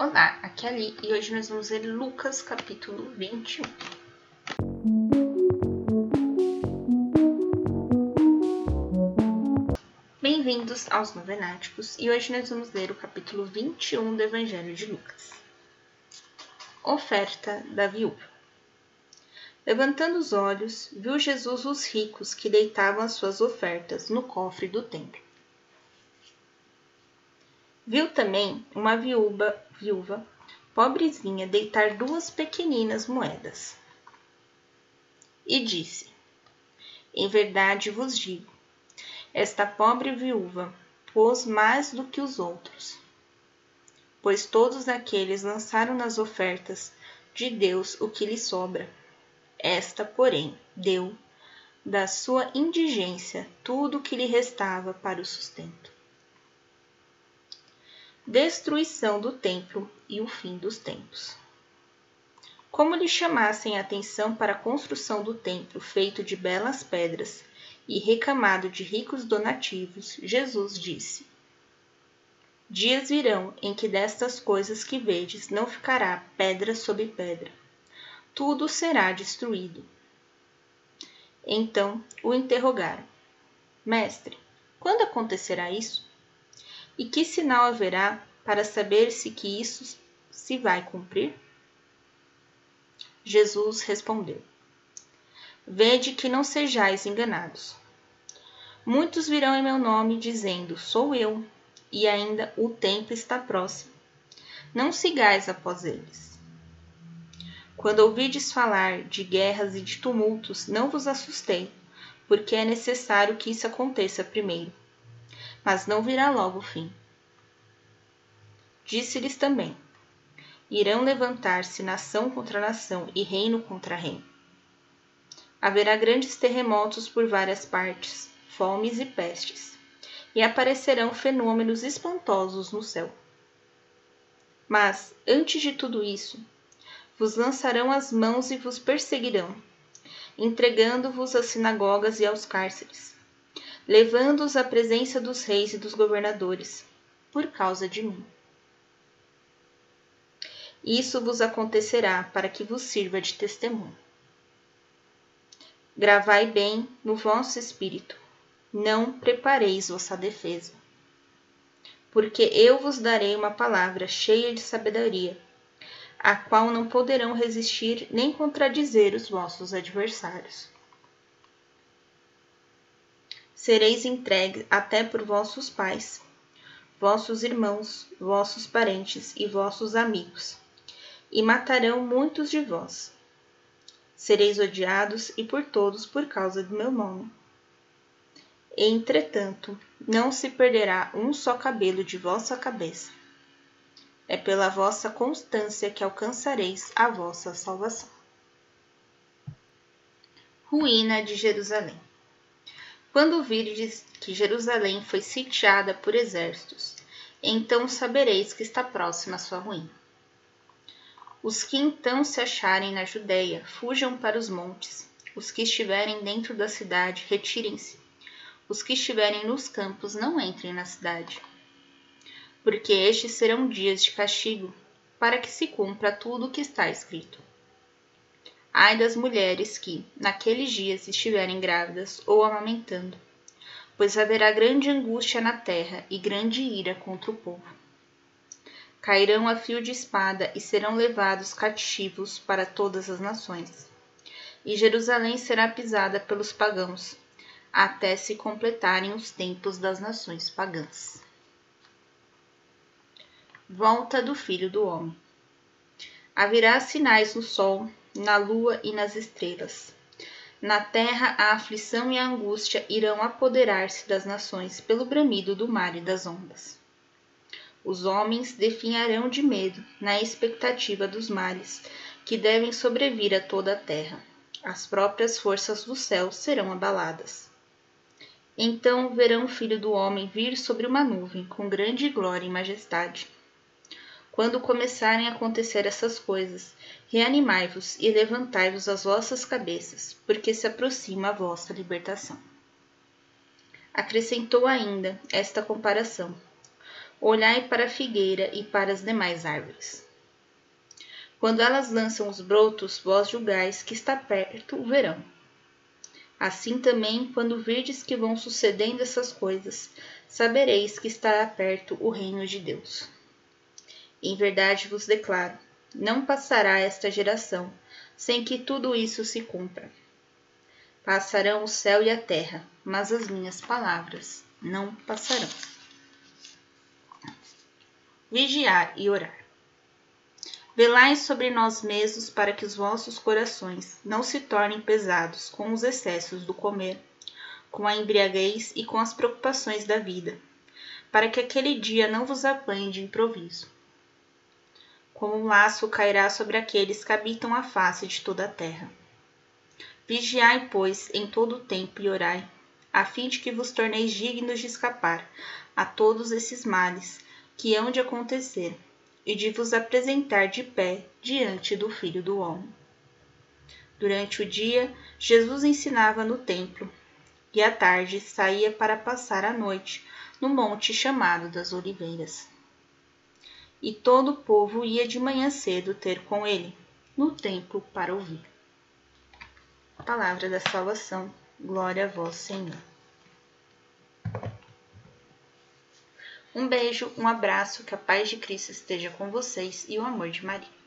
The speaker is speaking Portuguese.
Olá, aqui é a Ali e hoje nós vamos ler Lucas capítulo 21. Bem-vindos aos Novenáticos e hoje nós vamos ler o capítulo 21 do Evangelho de Lucas. Oferta da viúva. Levantando os olhos, viu Jesus os ricos que deitavam as suas ofertas no cofre do templo. Viu também uma viúva, viúva pobrezinha deitar duas pequeninas moedas. E disse: Em verdade vos digo, esta pobre viúva pôs mais do que os outros, pois todos aqueles lançaram nas ofertas de Deus o que lhe sobra esta, porém, deu da sua indigência tudo o que lhe restava para o sustento. Destruição do templo e o fim dos tempos. Como lhe chamassem a atenção para a construção do templo feito de belas pedras e recamado de ricos donativos, Jesus disse: Dias virão em que destas coisas que vedes não ficará pedra sobre pedra, tudo será destruído. Então o interrogaram: Mestre, quando acontecerá isso? E que sinal haverá para saber se que isso se vai cumprir? Jesus respondeu: Vede que não sejais enganados. Muitos virão em meu nome dizendo: Sou eu, e ainda o tempo está próximo. Não sigais após eles quando ouvides falar de guerras e de tumultos, não vos assustei, porque é necessário que isso aconteça primeiro. Mas não virá logo o fim. Disse-lhes também: Irão levantar-se nação contra nação e reino contra reino. Haverá grandes terremotos por várias partes, fomes e pestes, e aparecerão fenômenos espantosos no céu. Mas, antes de tudo isso, vos lançarão as mãos e vos perseguirão, entregando-vos às sinagogas e aos cárceres, levando-os à presença dos reis e dos governadores, por causa de mim. Isso vos acontecerá para que vos sirva de testemunho. Gravai bem no vosso espírito, não prepareis vossa defesa. Porque eu vos darei uma palavra cheia de sabedoria a qual não poderão resistir nem contradizer os vossos adversários. Sereis entregues até por vossos pais, vossos irmãos, vossos parentes e vossos amigos, e matarão muitos de vós. Sereis odiados e por todos por causa do meu nome. Entretanto, não se perderá um só cabelo de vossa cabeça é pela vossa constância que alcançareis a vossa salvação. Ruína de Jerusalém. Quando virdes que Jerusalém foi sitiada por exércitos, então sabereis que está próxima a sua ruína. Os que então se acharem na Judéia, fujam para os montes. Os que estiverem dentro da cidade, retirem-se. Os que estiverem nos campos, não entrem na cidade porque estes serão dias de castigo, para que se cumpra tudo o que está escrito. Ai das mulheres que, naqueles dias, estiverem grávidas ou amamentando, pois haverá grande angústia na terra e grande ira contra o povo. Cairão a fio de espada e serão levados cativos para todas as nações. E Jerusalém será pisada pelos pagãos, até se completarem os tempos das nações pagãs. Volta do Filho do Homem. Haverá sinais no sol, na lua e nas estrelas. Na terra a aflição e a angústia irão apoderar-se das nações pelo bramido do mar e das ondas. Os homens definharão de medo na expectativa dos mares, que devem sobrevir a toda a terra. As próprias forças do céu serão abaladas. Então verão o Filho do Homem vir sobre uma nuvem com grande glória e majestade. Quando começarem a acontecer essas coisas, reanimai-vos e levantai-vos as vossas cabeças, porque se aproxima a vossa libertação. Acrescentou ainda esta comparação: Olhai para a figueira e para as demais árvores. Quando elas lançam os brotos, vós julgais que está perto o verão. Assim também, quando virdes que vão sucedendo essas coisas, sabereis que estará perto o reino de Deus. Em verdade vos declaro: não passará esta geração sem que tudo isso se cumpra. Passarão o céu e a terra, mas as minhas palavras não passarão. Vigiar e orar. Velai sobre nós mesmos para que os vossos corações não se tornem pesados com os excessos do comer, com a embriaguez e com as preocupações da vida, para que aquele dia não vos apanhe de improviso. Como um laço cairá sobre aqueles que habitam a face de toda a terra. Vigiai, pois, em todo o tempo e orai, a fim de que vos torneis dignos de escapar a todos esses males que hão de acontecer e de vos apresentar de pé diante do Filho do Homem. Durante o dia, Jesus ensinava no templo, e à tarde saía para passar a noite no monte chamado das Oliveiras. E todo o povo ia de manhã cedo ter com ele, no templo, para ouvir. Palavra da salvação, glória a vós, Senhor. Um beijo, um abraço, que a paz de Cristo esteja com vocês e o amor de Maria.